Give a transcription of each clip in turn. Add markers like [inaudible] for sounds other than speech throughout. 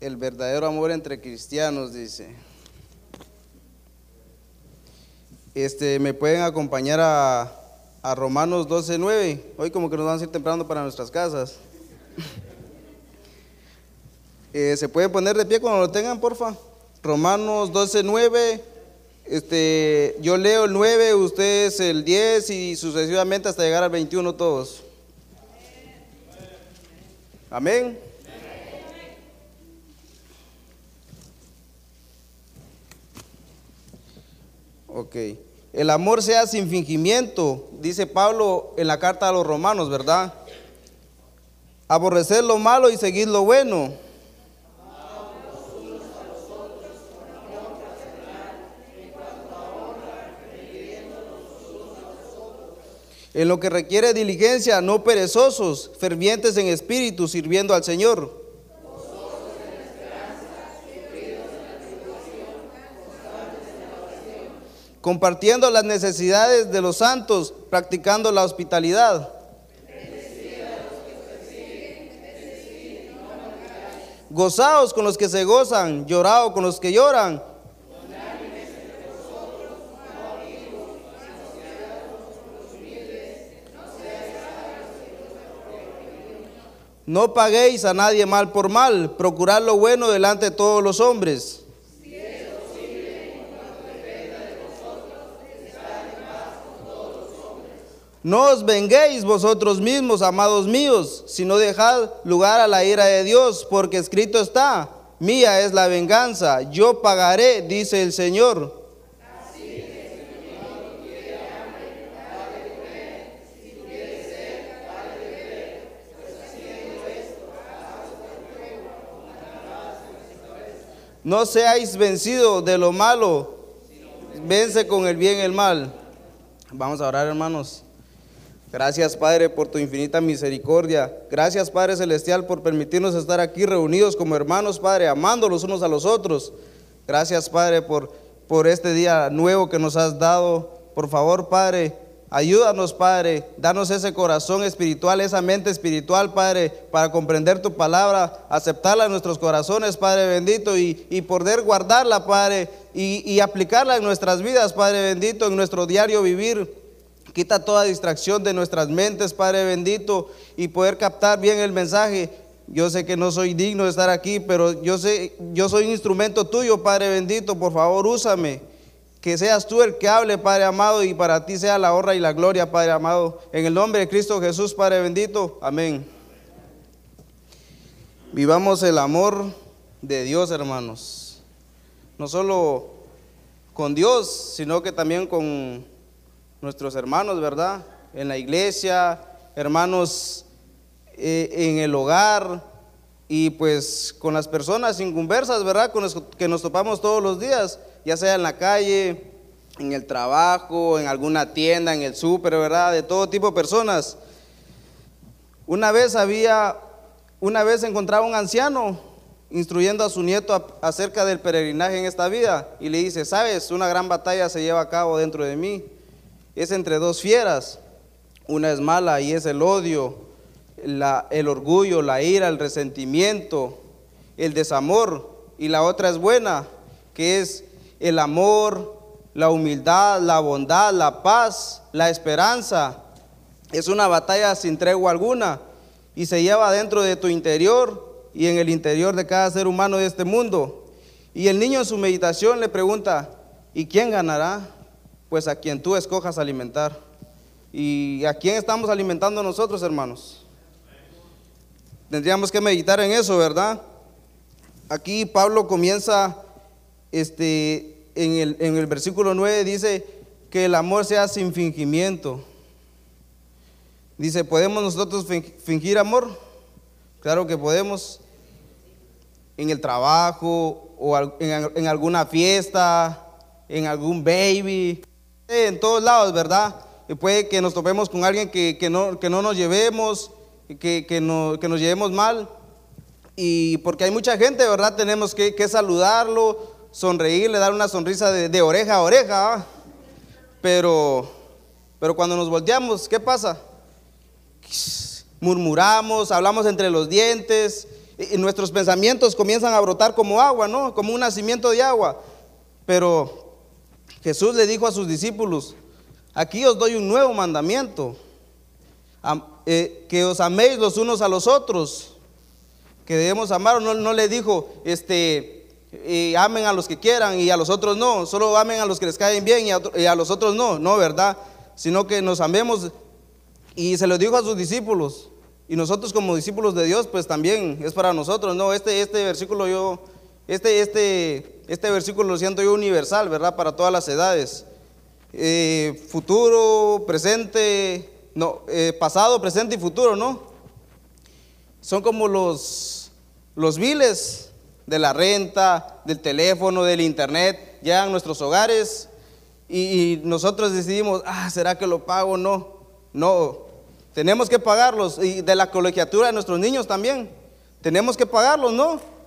el verdadero amor entre cristianos, dice. Este, me pueden acompañar a, a Romanos 12.9. Hoy como que nos van a ir temprano para nuestras casas. [laughs] Eh, ¿Se puede poner de pie cuando lo tengan, porfa? Romanos 12.9. Este, yo leo el 9, ustedes el 10 y sucesivamente hasta llegar al 21 todos. Amén. Ok. El amor sea sin fingimiento, dice Pablo en la carta a los romanos, ¿verdad? Aborrecer lo malo y seguir lo bueno. En lo que requiere diligencia, no perezosos, fervientes en espíritu, sirviendo al Señor. Compartiendo las necesidades de los santos, practicando la hospitalidad. Gozaos con los que se gozan, lloraos con los que lloran. No paguéis a nadie mal por mal, procurad lo bueno delante de todos los hombres. No os venguéis vosotros mismos, amados míos, sino dejad lugar a la ira de Dios, porque escrito está, mía es la venganza, yo pagaré, dice el Señor. No seáis vencidos de lo malo, vence con el bien el mal. Vamos a orar, hermanos. Gracias, Padre, por tu infinita misericordia. Gracias, Padre Celestial, por permitirnos estar aquí reunidos como hermanos, Padre, amando los unos a los otros. Gracias, Padre, por, por este día nuevo que nos has dado. Por favor, Padre, Ayúdanos, Padre, danos ese corazón espiritual, esa mente espiritual, Padre, para comprender tu palabra, aceptarla en nuestros corazones, Padre bendito, y, poder guardarla, Padre, y, y, aplicarla en nuestras vidas, Padre bendito, en nuestro diario vivir. Quita toda distracción de nuestras mentes, Padre bendito, y poder captar bien el mensaje. Yo sé que no soy digno de estar aquí, pero yo sé, yo soy un instrumento tuyo, Padre bendito, por favor, úsame. Que seas tú el que hable, Padre amado, y para ti sea la honra y la gloria, Padre amado. En el nombre de Cristo Jesús, Padre bendito. Amén. Vivamos el amor de Dios, hermanos. No solo con Dios, sino que también con nuestros hermanos, ¿verdad? En la iglesia, hermanos eh, en el hogar y pues con las personas inconversas, ¿verdad? Con los que nos topamos todos los días ya sea en la calle, en el trabajo, en alguna tienda, en el súper, ¿verdad? De todo tipo de personas. Una vez había, una vez encontraba un anciano instruyendo a su nieto acerca del peregrinaje en esta vida y le dice, sabes, una gran batalla se lleva a cabo dentro de mí. Es entre dos fieras. Una es mala y es el odio, el orgullo, la ira, el resentimiento, el desamor. Y la otra es buena, que es el amor, la humildad, la bondad, la paz, la esperanza. Es una batalla sin tregua alguna y se lleva dentro de tu interior y en el interior de cada ser humano de este mundo. Y el niño en su meditación le pregunta, ¿y quién ganará? Pues a quien tú escojas alimentar. ¿Y a quién estamos alimentando nosotros, hermanos? Tendríamos que meditar en eso, ¿verdad? Aquí Pablo comienza este, en, el, en el versículo 9 dice que el amor sea sin fingimiento. Dice, ¿podemos nosotros fingir amor? Claro que podemos. En el trabajo o en, alguna fiesta, en algún baby, en todos lados, ¿verdad? Puede que nos topemos con alguien que, no, que no, nos llevemos, que, que, no, que, nos llevemos mal. Y porque hay mucha gente, ¿verdad? Tenemos que, que saludarlo, sonreírle, dar una sonrisa de, oreja a oreja. Pero, pero cuando nos volteamos, ¿qué pasa? Murmuramos, hablamos entre los dientes, y nuestros pensamientos comienzan a brotar como agua, ¿no? Como un nacimiento de agua. Pero Jesús le dijo a sus discípulos, aquí os doy un nuevo mandamiento, eh, que os améis los unos a los otros, que debemos amar, no, no le dijo, este, y amen a los que quieran y a los otros no, solo amen a los que les caen bien y a, los otros no, no, ¿verdad? Sino que nos amemos y se lo dijo a sus discípulos. Y nosotros como discípulos de Dios, pues también es para nosotros, ¿no? Este, este versículo yo, este, este, este versículo lo siento yo universal, ¿verdad? Para todas las edades. Eh, futuro, presente, no, eh, pasado, presente y futuro, ¿no? Son como los, los biles de la renta, del teléfono, del internet, llegan a nuestros hogares y, y nosotros decidimos, ah, ¿será que lo pago o no? No, tenemos que pagarlos y de la colegiatura de nuestros niños también. Tenemos que pagarlos, ¿no?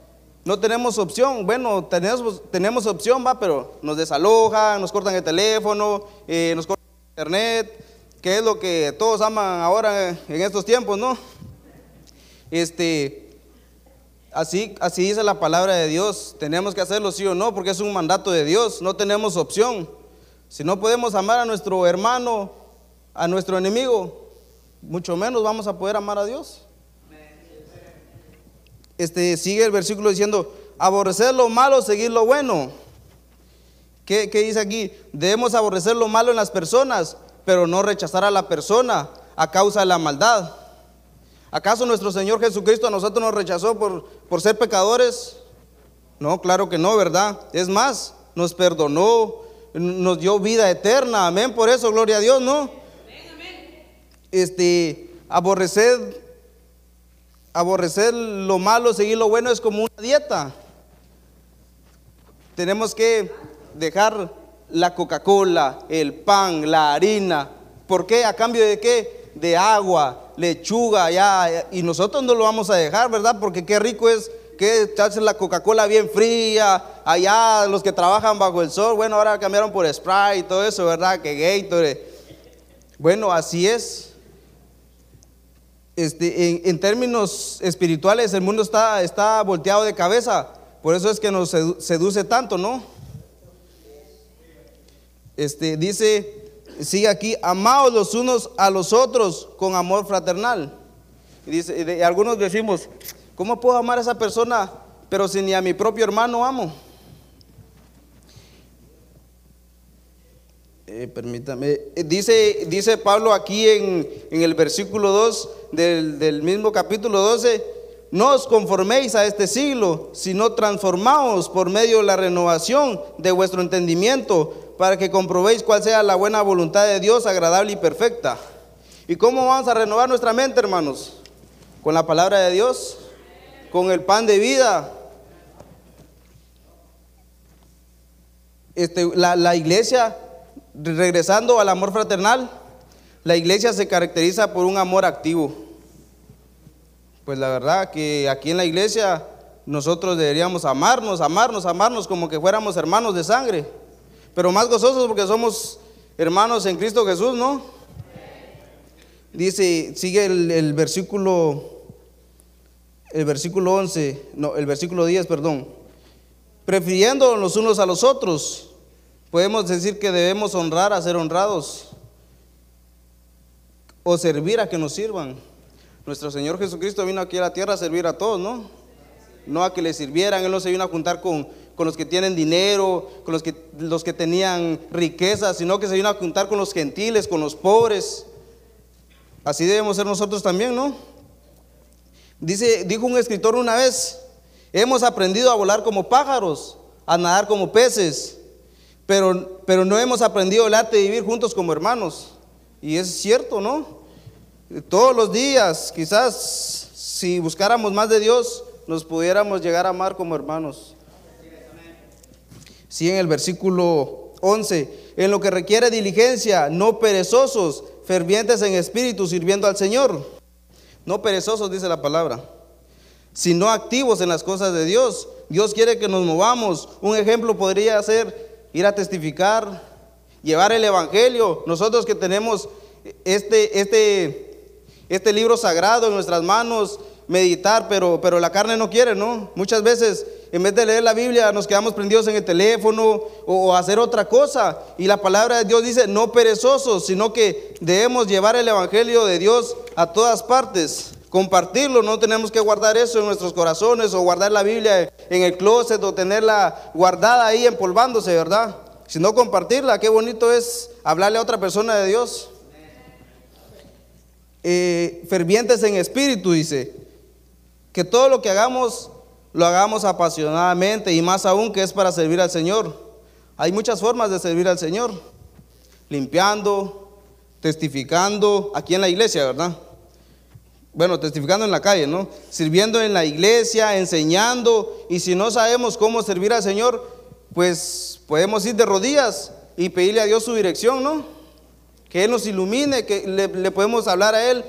No tenemos opción. Bueno, tenemos, tenemos opción, va, pero nos desalojan, nos cortan el teléfono, eh, nos cortan el internet, que es lo que todos aman ahora en estos tiempos, ¿no? Este, así, así dice la palabra de Dios. Tenemos que hacerlo sí o no, porque es un mandato de Dios. No tenemos opción. Si no podemos amar a nuestro hermano, a nuestro enemigo, mucho menos vamos a poder amar a Dios. Este, sigue el versículo diciendo, aborrecer lo malo, seguir lo bueno. ¿Qué, ¿Qué, dice aquí? Debemos aborrecer lo malo en las personas, pero no rechazar a la persona a causa de la maldad. ¿Acaso nuestro Señor Jesucristo a nosotros nos rechazó por, por ser pecadores? No, claro que no, ¿verdad? Es más, nos perdonó, nos dio vida eterna. Amén, por eso, gloria a Dios, ¿no? este, aborrecer, aborrecer lo malo, seguir lo bueno es como una dieta. Tenemos que dejar la Coca-Cola, el pan, la harina. ¿Por qué? ¿A cambio de qué? De agua, lechuga, ya. Y nosotros no lo vamos a dejar, ¿verdad? Porque qué rico es que echarse la Coca-Cola bien fría. Allá los que trabajan bajo el sol, bueno, ahora cambiaron por Sprite y todo eso, ¿verdad? Que Gatorade. Bueno, así es. Este, en, términos espirituales el mundo está, está volteado de cabeza, por eso es que nos seduce tanto, ¿no? Este, dice, sigue aquí, amaos los unos a los otros con amor fraternal. Dice, y algunos decimos, ¿cómo puedo amar a esa persona, pero si ni a mi propio hermano amo? Eh, permítame, eh, dice, dice Pablo aquí en, el versículo 2 del, del, mismo capítulo 12, no os conforméis a este siglo, sino transformaos por medio de la renovación de vuestro entendimiento, para que comprobéis cuál sea la buena voluntad de Dios, agradable y perfecta. ¿Y cómo vamos a renovar nuestra mente, hermanos? Con la palabra de Dios, con el pan de vida. Este, la, la iglesia regresando al amor fraternal, la iglesia se caracteriza por un amor activo. Pues la verdad que aquí en la iglesia nosotros deberíamos amarnos, amarnos, amarnos como que fuéramos hermanos de sangre, pero más gozosos porque somos hermanos en Cristo Jesús, ¿no? Dice, sigue el, versículo, el versículo 11, no, el versículo 10, perdón, prefiriendo los unos a los otros Podemos decir que debemos honrar a ser honrados o servir a que nos sirvan. Nuestro Señor Jesucristo vino aquí a la tierra a servir a todos, ¿no? No a que le sirvieran, Él no se vino a juntar con, con los que tienen dinero, con los que, los que tenían riqueza, sino que se vino a juntar con los gentiles, con los pobres. Así debemos ser nosotros también, ¿no? Dice, dijo un escritor una vez, hemos aprendido a volar como pájaros, a nadar como peces pero, pero no hemos aprendido el arte de vivir juntos como hermanos. Y es cierto, ¿no? Todos los días, quizás si buscáramos más de Dios, nos pudiéramos llegar a amar como hermanos. Sí, en el versículo 11, en lo que requiere diligencia, no perezosos, fervientes en espíritu, sirviendo al Señor. No perezosos, dice la palabra, sino activos en las cosas de Dios. Dios quiere que nos movamos. Un ejemplo podría ser ir a testificar, llevar el Evangelio. Nosotros que tenemos este, este, este libro sagrado en nuestras manos, meditar, pero, pero la carne no quiere, ¿no? Muchas veces en vez de leer la Biblia nos quedamos prendidos en el teléfono o, hacer otra cosa. Y la palabra de Dios dice, no perezosos, sino que debemos llevar el Evangelio de Dios a todas partes. Compartirlo, no tenemos que guardar eso en nuestros corazones o guardar la Biblia en el closet o tenerla guardada ahí empolvándose, ¿verdad? Sino compartirla, qué bonito es hablarle a otra persona de Dios. Eh, fervientes en espíritu, dice, que todo lo que hagamos lo hagamos apasionadamente y más aún que es para servir al Señor. Hay muchas formas de servir al Señor. Limpiando, testificando, aquí en la iglesia, ¿verdad? Bueno, testificando en la calle, ¿no? Sirviendo en la iglesia, enseñando. Y si no sabemos cómo servir al Señor, pues podemos ir de rodillas y pedirle a Dios su dirección, ¿no? Que Él nos ilumine, que le, podemos hablar a Él,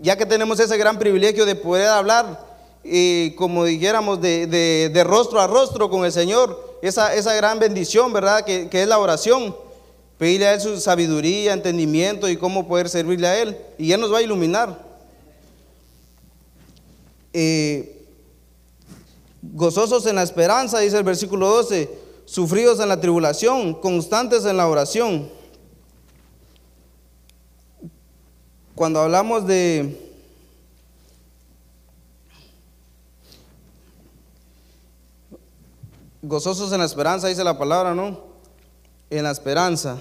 ya que tenemos ese gran privilegio de poder hablar como dijéramos, de, rostro a rostro con el Señor, esa, esa gran bendición, ¿verdad? Que, es la oración. Pedirle a Él su sabiduría, entendimiento y cómo poder servirle a Él. Y Él nos va a iluminar. Eh, gozosos en la esperanza, dice el versículo 12, sufridos en la tribulación, constantes en la oración. Cuando hablamos de, Gozosos en la esperanza, dice la palabra, ¿no? En la esperanza.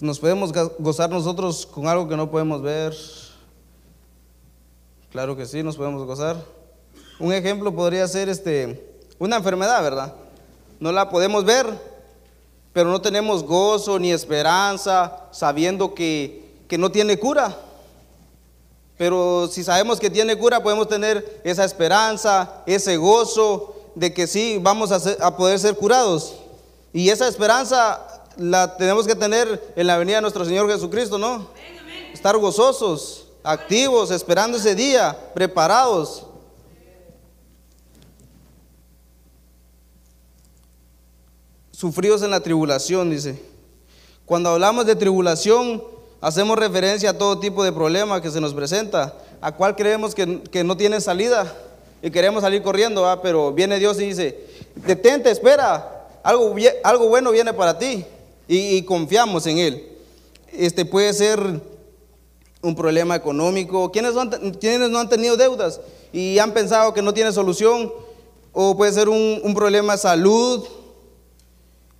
Nos podemos gozar nosotros con algo que no podemos ver. Claro que sí, nos podemos gozar. Un ejemplo podría ser este, una enfermedad, ¿verdad? No la podemos ver, pero no tenemos gozo ni esperanza sabiendo que, que no tiene cura. Pero si sabemos que tiene cura, podemos tener esa esperanza, ese gozo, de que sí vamos a, poder ser curados. Y esa esperanza la tenemos que tener en la venida de nuestro Señor Jesucristo, ¿no? Estar gozosos, activos, esperando ese día, preparados. Sufridos en la tribulación, dice. Cuando hablamos de tribulación, hacemos referencia a todo tipo de problema que se nos presenta, a cual creemos que, que no tiene salida y queremos salir corriendo, pero viene Dios y dice, detente, espera, algo, algo bueno viene para ti y, confiamos en Él. Este puede ser un problema económico. ¿Quiénes no, han, tenido deudas y han pensado que no tiene solución? O puede ser un, problema de salud.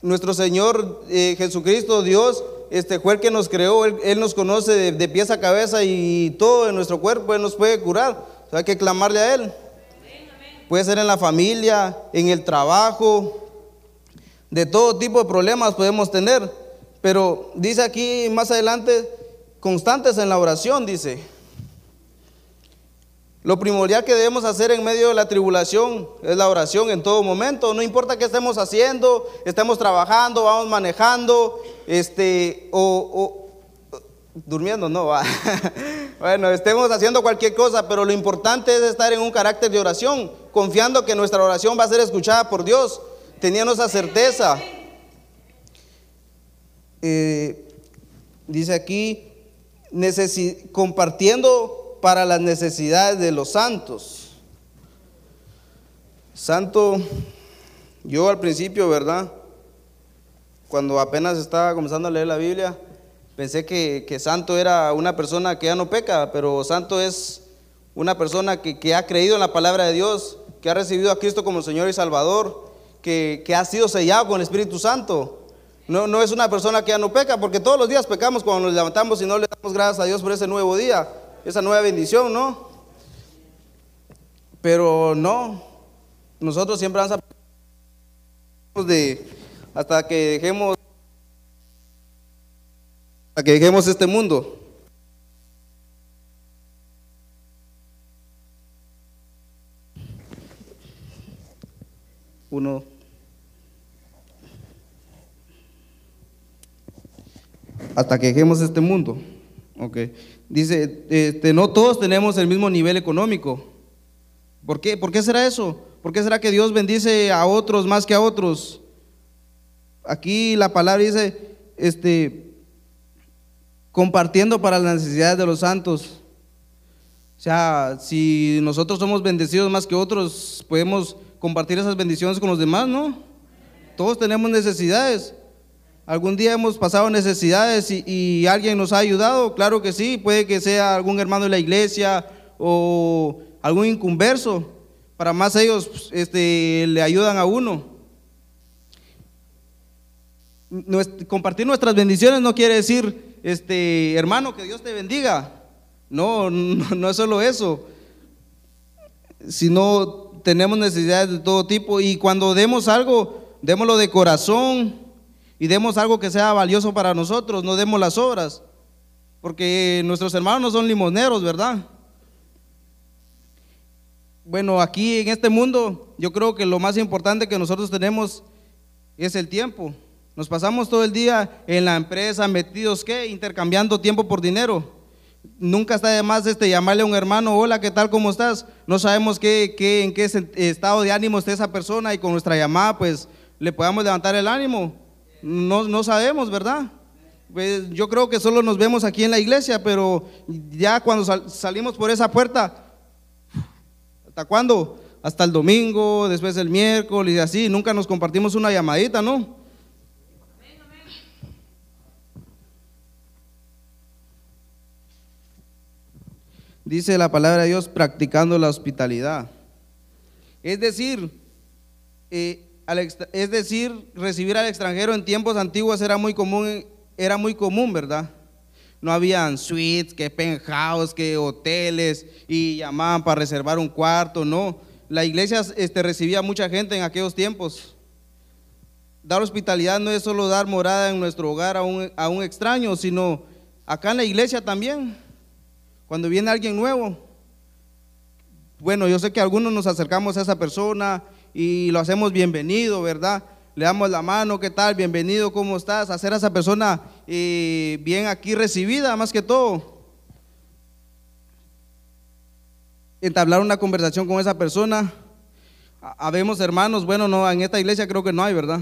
Nuestro Señor eh, Jesucristo, Dios, este fue el que nos creó, Él, nos conoce de, de, pies a cabeza y todo en nuestro cuerpo, Él nos puede curar. hay que clamarle a Él puede ser en la familia, en el trabajo, de todo tipo de problemas podemos tener. Pero dice aquí más adelante, constantes en la oración, dice. Lo primordial que debemos hacer en medio de la tribulación es la oración en todo momento. No importa qué estemos haciendo, estemos trabajando, vamos manejando, este, o durmiendo, no va. [laughs] bueno, estemos haciendo cualquier cosa, pero lo importante es estar en un carácter de oración, confiando que nuestra oración va a ser escuchada por Dios, teniendo esa certeza. Eh, dice aquí, compartiendo para las necesidades de los santos. Santo, yo al principio, ¿verdad? Cuando apenas estaba comenzando a leer la Biblia, Pensé que, santo era una persona que ya no peca, pero santo es una persona que, ha creído en la palabra de Dios, que ha recibido a Cristo como Señor y Salvador, que, ha sido sellado con el Espíritu Santo. No, no es una persona que ya no peca, porque todos los días pecamos cuando nos levantamos y no le damos gracias a Dios por ese nuevo día, esa nueva bendición, ¿no? Pero no, nosotros siempre vamos a de hasta que dejemos a que dejemos este mundo. Uno. Hasta que este mundo. Ok. Dice, este, no todos tenemos el mismo nivel económico. ¿Por qué? ¿Por qué será eso? ¿Por qué será que Dios bendice a otros más que a otros? Aquí la palabra dice, este, compartiendo para las necesidades de los santos. sea, si nosotros somos bendecidos más que otros, podemos compartir esas bendiciones con los demás, ¿no? Todos tenemos necesidades. ¿Algún día hemos pasado necesidades y, alguien nos ha ayudado? Claro que sí, puede que sea algún hermano de la iglesia o algún incumverso. Para más ellos este, le ayudan a uno. compartir nuestras bendiciones no quiere decir, este, hermano, que Dios te bendiga. No, no, no es solo eso. Sino tenemos necesidades de todo tipo y cuando demos algo, démoslo de corazón y demos algo que sea valioso para nosotros, no demos las obras, porque nuestros hermanos no son limoneros, ¿verdad? Bueno, aquí en este mundo yo creo que lo más importante que nosotros tenemos es el tiempo. Nos pasamos todo el día en la empresa metidos, ¿qué? Intercambiando tiempo por dinero. Nunca está de más este, llamarle a un hermano, hola, ¿qué tal? ¿Cómo estás? No sabemos qué, qué, en qué estado de ánimo está esa persona y con nuestra llamada pues le podamos levantar el ánimo. No, no sabemos, ¿verdad? Pues yo creo que solo nos vemos aquí en la iglesia, pero ya cuando salimos por esa puerta, ¿hasta cuándo? Hasta el domingo, después el miércoles y así, nunca nos compartimos una llamadita, ¿no? Dice la palabra de Dios practicando la hospitalidad. Es decir, eh, es decir, recibir al extranjero en tiempos antiguos era muy común, era muy común, ¿verdad? No habían suites, que penthouse, que hoteles y llamaban para reservar un cuarto, no. La iglesia este, recibía mucha gente en aquellos tiempos. Dar hospitalidad no es solo dar morada en nuestro hogar a un, a un extraño, sino acá en la iglesia también. Cuando viene alguien nuevo, bueno, yo sé que algunos nos acercamos a esa persona y lo hacemos bienvenido, ¿verdad? Le damos la mano, ¿qué tal? Bienvenido, ¿cómo estás? Hacer a esa persona eh, bien aquí recibida, más que todo. Entablar una conversación con esa persona. Habemos hermanos, bueno, no, en esta iglesia creo que no hay, ¿verdad?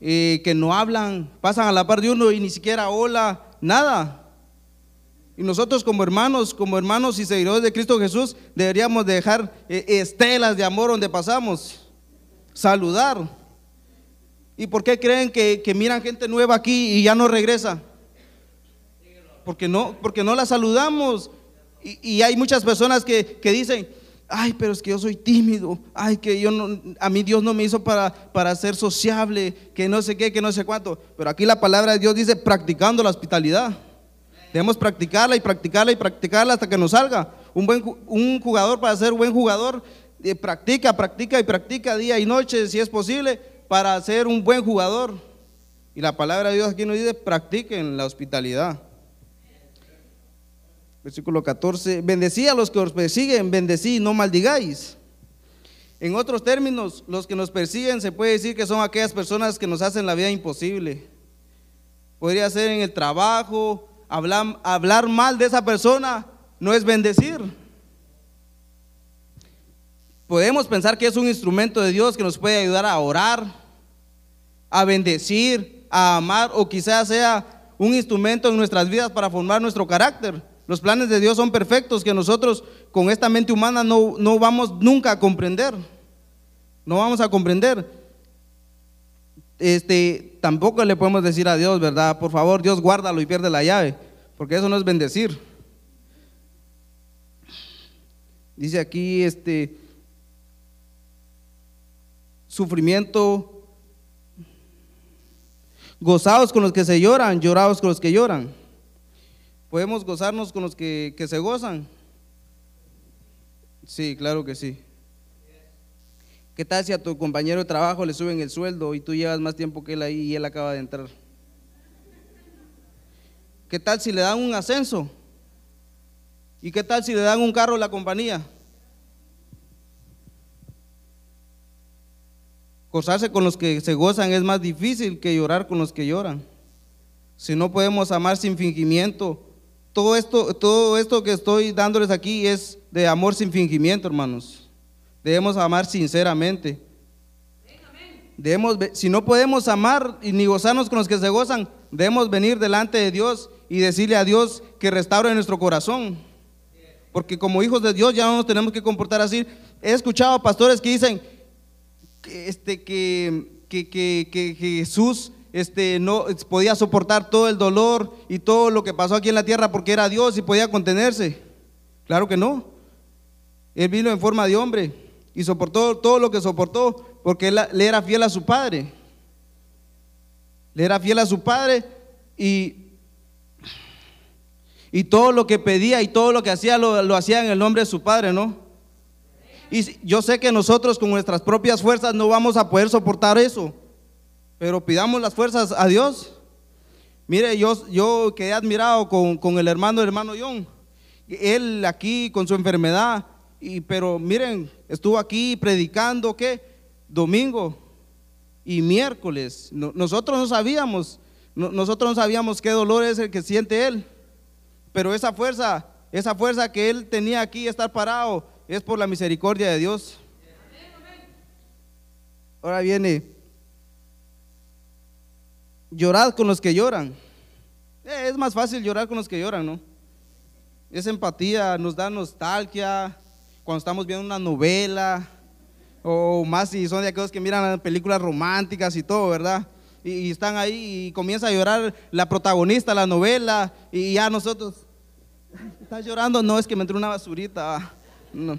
Eh, que no hablan, pasan a la par de uno y ni siquiera hola, nada. Y nosotros como hermanos, como hermanos y seguidores de Cristo Jesús, deberíamos dejar eh, estelas de amor donde pasamos, saludar. ¿Y por qué creen que, miran gente nueva aquí y ya no regresa? Porque no, porque no la saludamos. Y, hay muchas personas que, que, dicen, ay, pero es que yo soy tímido, ay, que yo no, a mí Dios no me hizo para, para ser sociable, que no sé qué, que no sé cuánto. Pero aquí la palabra de Dios dice practicando la hospitalidad. Debemos practicarla y practicarla y practicarla hasta que nos salga. Un, buen, un jugador para ser buen jugador, practica, practica y practica día y noche si es posible para ser un buen jugador. Y la palabra de Dios aquí nos dice, practiquen la hospitalidad. Versículo 14, bendecí a los que os persiguen, bendecí, no maldigáis. En otros términos, los que nos persiguen se puede decir que son aquellas personas que nos hacen la vida imposible. Podría ser en el trabajo, hablar, hablar mal de esa persona no es bendecir. Podemos pensar que es un instrumento de Dios que nos puede ayudar a orar, a bendecir, a amar o quizás sea un instrumento en nuestras vidas para formar nuestro carácter. Los planes de Dios son perfectos que nosotros con esta mente humana no, no vamos nunca a comprender. No vamos a comprender. Este, tampoco le podemos decir a Dios, ¿verdad? Por favor, Dios guárdalo y pierde la llave, porque eso no es bendecir. Dice aquí, este, sufrimiento, gozados con los que se lloran, llorados con los que lloran. ¿Podemos gozarnos con los que, que se gozan? Sí, claro que sí. ¿Qué tal si a tu compañero de trabajo le suben el sueldo y tú llevas más tiempo que él ahí y él acaba de entrar? ¿Qué tal si le dan un ascenso? ¿Y qué tal si le dan un carro a la compañía? Gozarse con los que se gozan es más difícil que llorar con los que lloran. Si no podemos amar sin fingimiento, todo esto, todo esto que estoy dándoles aquí es de amor sin fingimiento, hermanos. Debemos amar sinceramente. Debemos, si no podemos amar y ni gozarnos con los que se gozan, debemos venir delante de Dios y decirle a Dios que restaure nuestro corazón. porque como hijos de Dios ya no nos tenemos que comportar así. He escuchado pastores que dicen este, que, que, que, que Jesús este, no podía soportar todo el dolor y todo lo que pasó aquí en la tierra porque era Dios y podía contenerse. Claro que no. Él vino en forma de hombre y soportó todo lo que soportó porque él, le era fiel a su padre. Le era fiel a su padre y, y todo lo que pedía y todo lo que hacía lo, lo hacía en el nombre de su padre, ¿no? Y yo sé que nosotros con nuestras propias fuerzas no vamos a poder soportar eso. Pero pidamos las fuerzas a Dios. Mire, yo, yo quedé admirado con, el hermano, el hermano John. Él aquí con su enfermedad, y, pero miren, estuvo aquí predicando, ¿qué? Domingo y miércoles. nosotros no sabíamos, nosotros no sabíamos qué dolor es el que siente él. Pero esa fuerza, esa fuerza que él tenía aquí, estar parado, es por la misericordia de Dios. Ahora viene llorad con los que lloran. Eh, es más fácil llorar con los que lloran, ¿no? Es empatía, nos da nostalgia cuando estamos viendo una novela, o más si son de aquellos que miran películas románticas y todo, ¿verdad? Y, están ahí y comienza a llorar la protagonista, la novela, y ya nosotros, ¿estás llorando? No, es que me entró una basurita. No.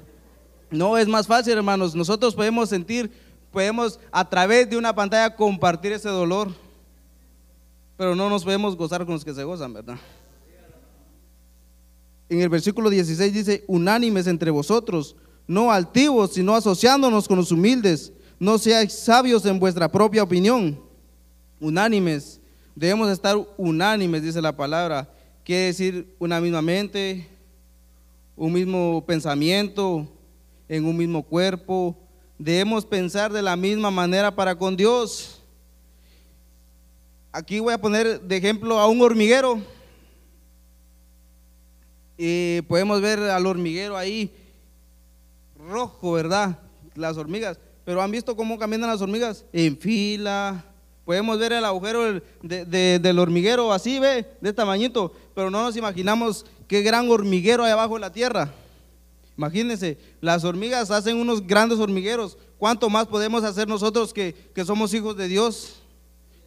no, es más fácil, hermanos. Nosotros podemos sentir, podemos a través de una pantalla compartir ese dolor pero no nos podemos gozar con los que se gozan, ¿verdad? En el versículo 16 dice, unánimes entre vosotros, no altivos, sino asociándonos con los humildes, no seáis sabios en vuestra propia opinión. Unánimes, debemos estar unánimes, dice la palabra. Quiere decir una misma mente, un mismo pensamiento, en un mismo cuerpo. Debemos pensar de la misma manera para con Dios. Aquí voy a poner de ejemplo a un hormiguero. Y podemos ver al hormiguero ahí rojo, ¿verdad? Las hormigas. Pero han visto cómo caminan las hormigas en fila. Podemos ver el agujero del hormiguero así, ve, de tamañito. Pero no nos imaginamos qué gran hormiguero hay abajo de la tierra. Imagínense, las hormigas hacen unos grandes hormigueros. ¿Cuánto más podemos hacer nosotros que, que somos hijos de Dios?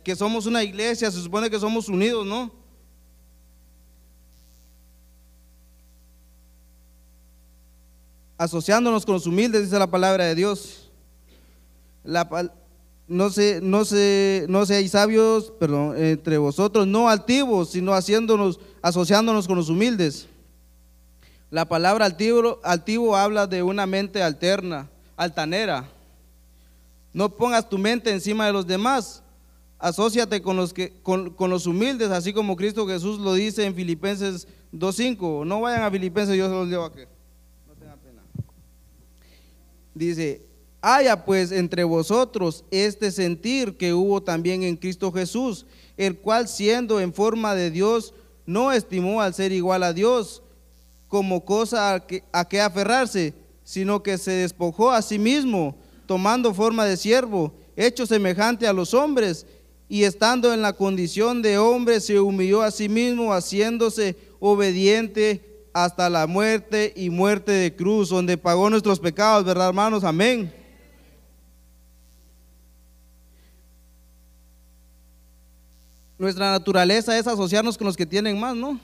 que somos una iglesia, se supone que somos unidos, ¿no? Asociándonos con los humildes, dice la palabra de Dios. no, se, no, no seáis sabios, perdón, entre vosotros, no altivos, sino haciéndonos, asociándonos con los humildes. La palabra altivo, habla de una mente alterna, altanera. No pongas tu mente encima de los demás, asóciate con los, que, con, los humildes, así como Cristo Jesús lo dice en Filipenses 2.5. No vayan a Filipenses, yo se los leo aquí. No tengan pena. Dice, haya pues entre vosotros este sentir que hubo también en Cristo Jesús, el cual siendo en forma de Dios, no estimó al ser igual a Dios como cosa a que, aferrarse, sino que se despojó a sí mismo, tomando forma de siervo, hecho semejante a los hombres y estando en la condición de hombre se humilló a sí mismo, haciéndose obediente hasta la muerte y muerte de cruz, donde pagó nuestros pecados, ¿verdad, hermanos? Amén. Nuestra naturaleza es asociarnos con los que tienen más, ¿no?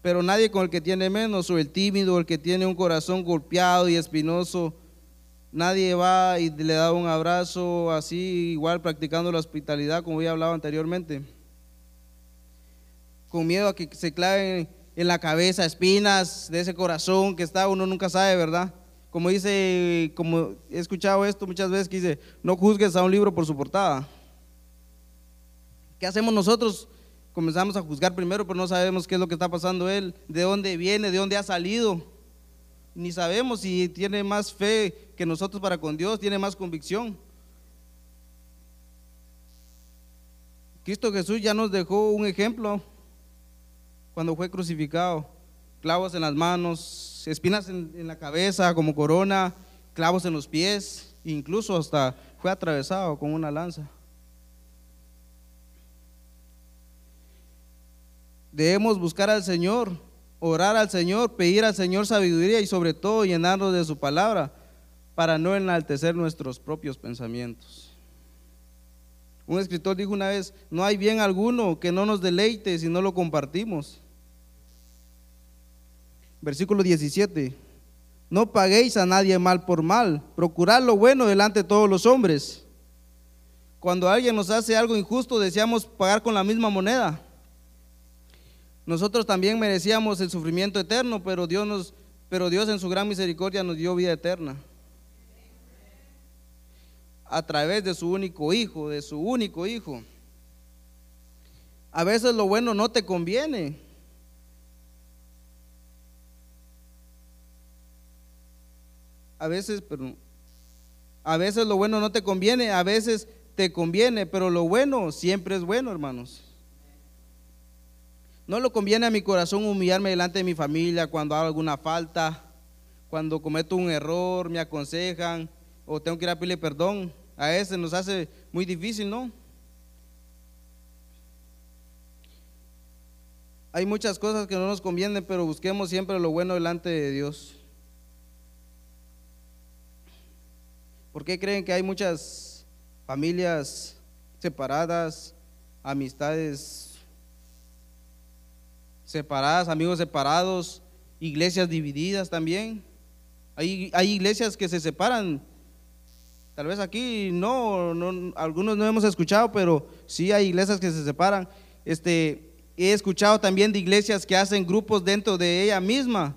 Pero nadie con el que tiene menos, o el tímido, o el que tiene un corazón golpeado y espinoso, Nadie va y le da un abrazo así, igual practicando la hospitalidad, como ya hablado anteriormente. Con miedo a que se claven en la cabeza espinas de ese corazón que está, uno nunca sabe, ¿verdad? Como dice, como he escuchado esto muchas veces, que dice, no juzgues a un libro por su portada. ¿Qué hacemos nosotros? Comenzamos a juzgar primero, pero no sabemos qué es lo que está pasando él, de dónde viene, de dónde ha salido ni sabemos si tiene más fe que nosotros para con Dios, tiene más convicción. Cristo Jesús ya nos dejó un ejemplo cuando fue crucificado. Clavos en las manos, espinas en, la cabeza como corona, clavos en los pies, incluso hasta fue atravesado con una lanza. Debemos buscar al Señor, orar al Señor, pedir al Señor sabiduría y sobre todo llenarnos de su palabra para no enaltecer nuestros propios pensamientos. Un escritor dijo una vez, no hay bien alguno que no nos deleite si no lo compartimos. Versículo 17, no paguéis a nadie mal por mal, procurad lo bueno delante de todos los hombres. Cuando alguien nos hace algo injusto, deseamos pagar con la misma moneda. Nosotros también merecíamos el sufrimiento eterno, pero Dios, nos, pero Dios en su gran misericordia nos dio vida eterna. A través de su único hijo, de su único hijo. A veces lo bueno no te conviene. A veces, pero a veces lo bueno no te conviene, a veces te conviene, pero lo bueno siempre es bueno, hermanos. No lo conviene a mi corazón humillarme delante de mi familia cuando hago alguna falta, cuando cometo un error, me aconsejan o tengo que ir a pedirle perdón. A ese nos hace muy difícil, ¿no? Hay muchas cosas que no nos convienen, pero busquemos siempre lo bueno delante de Dios. ¿Por qué creen que hay muchas familias separadas, amistades separadas, amigos separados, iglesias divididas también. Hay, iglesias que se separan. Tal vez aquí no, no, algunos no hemos escuchado, pero sí hay iglesias que se separan. Este, he escuchado también de iglesias que hacen grupos dentro de ella misma,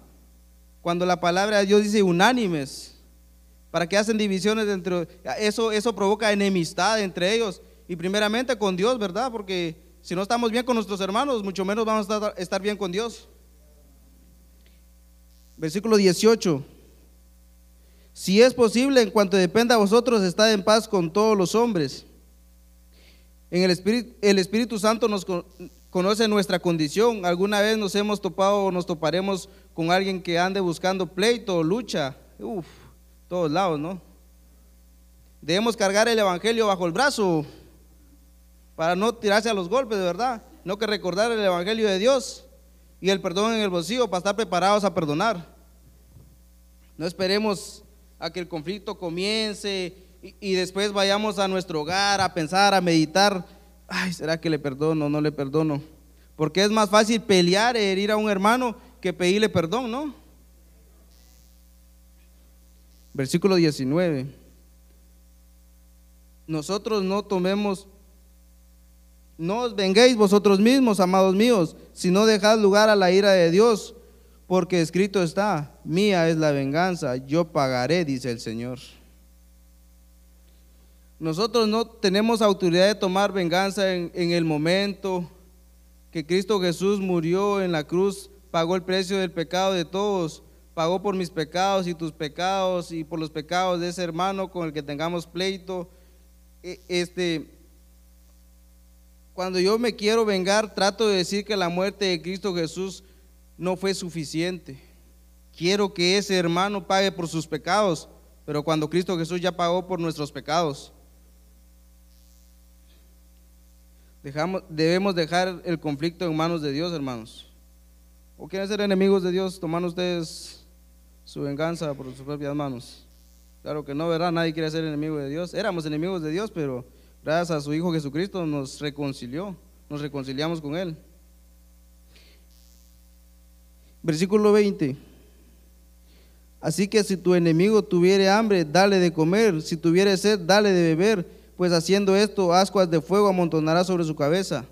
cuando la palabra de Dios dice unánimes, para que hacen divisiones dentro. Eso, eso provoca enemistad entre ellos y primeramente con Dios, ¿verdad? Porque si no estamos bien con nuestros hermanos, mucho menos vamos a estar bien con Dios. Versículo 18. Si es posible, en cuanto dependa a vosotros, estad en paz con todos los hombres. En el Espíritu, el Espíritu Santo nos conoce nuestra condición. Alguna vez nos hemos topado o nos toparemos con alguien que ande buscando pleito o lucha. Uf, todos lados, ¿no? Debemos cargar el Evangelio bajo el brazo para no tirarse a los golpes, de verdad. No que recordar el Evangelio de Dios y el perdón en el bolsillo para estar preparados a perdonar. No esperemos a que el conflicto comience y, después vayamos a nuestro hogar a pensar, a meditar. Ay, ¿será que le perdono o no le perdono? Porque es más fácil pelear e herir a un hermano que pedirle perdón, ¿no? Versículo 19. Nosotros no tomemos no os venguéis vosotros mismos, amados míos, sino dejad lugar a la ira de Dios, porque escrito está, mía es la venganza, yo pagaré, dice el Señor. Nosotros no tenemos autoridad de tomar venganza en, en el momento que Cristo Jesús murió en la cruz, pagó el precio del pecado de todos, pagó por mis pecados y tus pecados y por los pecados de ese hermano con el que tengamos pleito. E, este, cuando yo me quiero vengar, trato de decir que la muerte de Cristo Jesús no fue suficiente. Quiero que ese hermano pague por sus pecados, pero cuando Cristo Jesús ya pagó por nuestros pecados. Dejamos, debemos dejar el conflicto en manos de Dios, hermanos. ¿O quieren ser enemigos de Dios? ¿Toman ustedes su venganza por sus propias manos? Claro que no, ¿verdad? Nadie quiere ser enemigo de Dios. Éramos enemigos de Dios, pero gracias a su Hijo Jesucristo nos reconcilió, nos reconciliamos con Él. Versículo 20. Así que si tu enemigo tuviere hambre, dale de comer, si tuviere sed, dale de beber, pues haciendo esto, ascuas de fuego amontonará sobre su cabeza.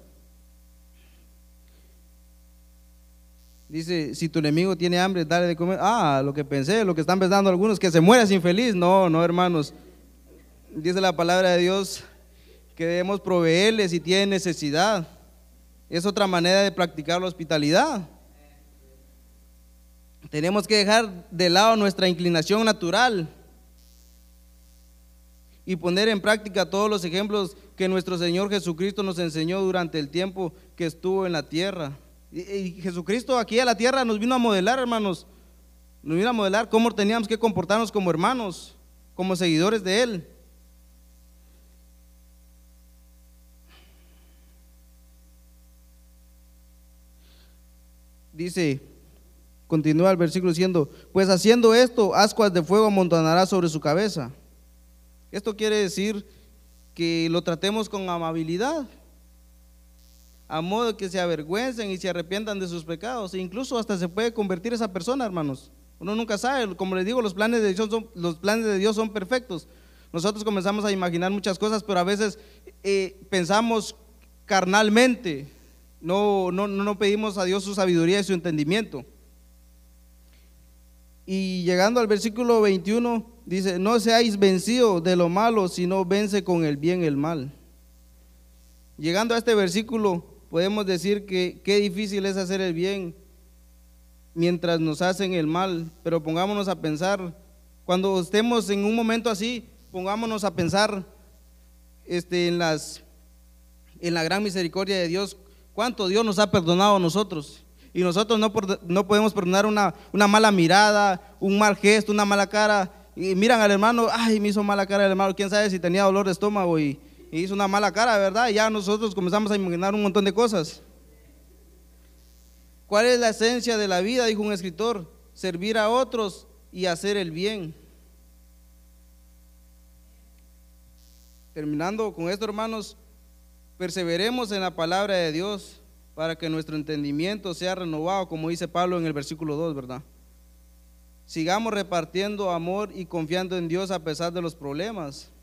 Dice, si tu enemigo tiene hambre, dale de comer. Ah, lo que pensé, lo que están pensando algunos, que se muera sin feliz. No, no, hermanos. Dice la palabra de Dios, que debemos proveerle si tiene necesidad. Es otra manera de practicar la hospitalidad. Tenemos que dejar de lado nuestra inclinación natural y poner en práctica todos los ejemplos que nuestro Señor Jesucristo nos enseñó durante el tiempo que estuvo en la tierra. Y, Jesucristo aquí a la tierra nos vino a modelar, hermanos. Nos vino a modelar cómo teníamos que comportarnos como hermanos, como seguidores de Él. dice, continúa el versículo diciendo, pues haciendo esto, ascuas de fuego amontonará sobre su cabeza. Esto quiere decir que lo tratemos con amabilidad, a modo que se avergüencen y se arrepientan de sus pecados. E incluso hasta se puede convertir esa persona, hermanos. Uno nunca sabe, como les digo, los planes de Dios son, perfectos. Nosotros comenzamos a imaginar muchas cosas, pero a veces eh, pensamos carnalmente, no, no, no pedimos a Dios su sabiduría y su entendimiento. Y llegando al versículo 21, dice, no seáis vencidos de lo malo, sino vence con el bien el mal. Llegando a este versículo, podemos decir que qué difícil es hacer el bien mientras nos hacen el mal, pero pongámonos a pensar, cuando estemos en un momento así, pongámonos a pensar este, en, las, en la gran misericordia de Dios, cuánto Dios nos ha perdonado a nosotros. Y nosotros no, no podemos perdonar una, una, mala mirada, un mal gesto, una mala cara. Y miran al hermano, ay, me hizo mala cara el hermano, quién sabe si tenía dolor de estómago y, y hizo una mala cara, ¿verdad? Ya nosotros comenzamos a imaginar un montón de cosas. ¿Cuál es la esencia de la vida? Dijo un escritor, servir a otros y hacer el bien. Terminando con esto, hermanos, perseveremos en la palabra de Dios para que nuestro entendimiento sea renovado, como dice Pablo en el versículo 2, ¿verdad? Sigamos repartiendo amor y confiando en Dios a pesar de los problemas.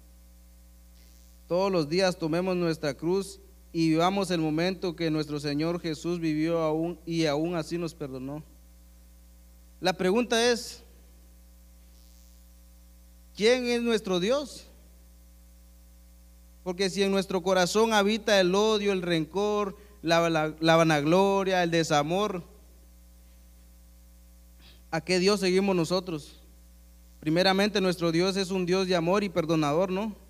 Todos los días tomemos nuestra cruz y vivamos el momento que nuestro Señor Jesús vivió aún y aún así nos perdonó. La pregunta es, ¿quién es nuestro Dios? Porque si en nuestro corazón habita el odio, el rencor, la, la, vanagloria, el desamor, ¿a qué Dios seguimos nosotros? Primeramente nuestro Dios es un Dios de amor y perdonador, ¿no?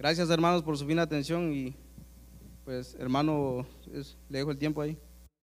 Gracias hermanos por su fina atención y pues hermano, le dejo el tiempo ahí.